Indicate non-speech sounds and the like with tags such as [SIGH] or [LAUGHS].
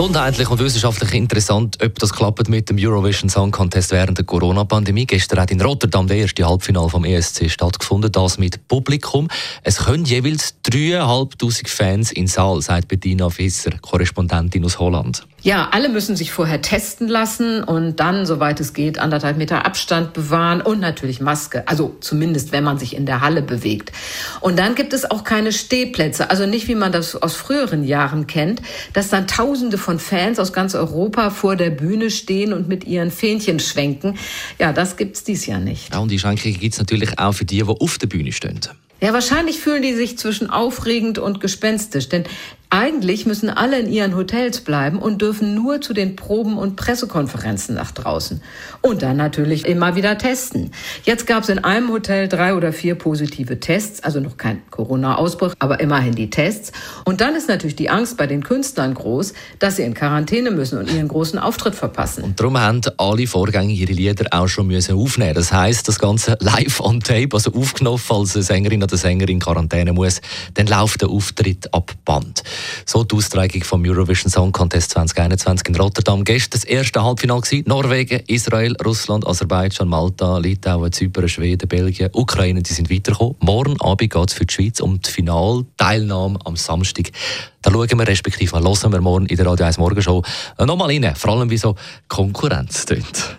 Gesundheitlich und wissenschaftlich interessant, ob das klappt mit dem Eurovision Song Contest während der Corona-Pandemie. Gestern hat in Rotterdam der erste Halbfinale vom ESC stattgefunden, das mit Publikum. Es können jeweils 3'500 Fans in Saal, sagt Bettina Fisser, Korrespondentin aus Holland. Ja, alle müssen sich vorher testen lassen und dann, soweit es geht, anderthalb Meter Abstand bewahren und natürlich Maske. Also zumindest, wenn man sich in der Halle bewegt. Und dann gibt es auch keine Stehplätze. Also nicht, wie man das aus früheren Jahren kennt, dass dann Tausende von Fans aus ganz Europa vor der Bühne stehen und mit ihren Fähnchen schwenken. Ja, das gibt's dies Jahr nicht. Ja, und die Schranke gibt's natürlich auch für die, die auf der Bühne stehen. Ja, wahrscheinlich fühlen die sich zwischen aufregend und gespenstisch, denn eigentlich müssen alle in ihren Hotels bleiben und dürfen nur zu den Proben und Pressekonferenzen nach draußen. Und dann natürlich immer wieder testen. Jetzt gab es in einem Hotel drei oder vier positive Tests, also noch kein Corona-Ausbruch, aber immerhin die Tests. Und dann ist natürlich die Angst bei den Künstlern groß, dass sie in Quarantäne müssen und ihren großen Auftritt verpassen. Und darum haben alle Vorgänger ihre Lieder auch schon müssen aufnehmen. Das heißt, das Ganze [LAUGHS] live on tape, also aufgenommen, falls eine Sängerin oder Sänger in Quarantäne muss, dann läuft der Auftritt ab Band. So die Austragung vom Eurovision Song Contest 2021 in Rotterdam. Gestern das erste Halbfinale. Norwegen, Israel, Russland, Aserbaidschan, Malta, Litauen, Zypern, Schweden, Belgien, Ukraine, die sind weitergekommen. Morgen Abend geht es für die Schweiz um die Finalteilnahme am Samstag. Da schauen wir, respektive hören wir morgen in der Radio 1 Morgenshow nochmal rein. Vor allem, wie so Konkurrenz tönt.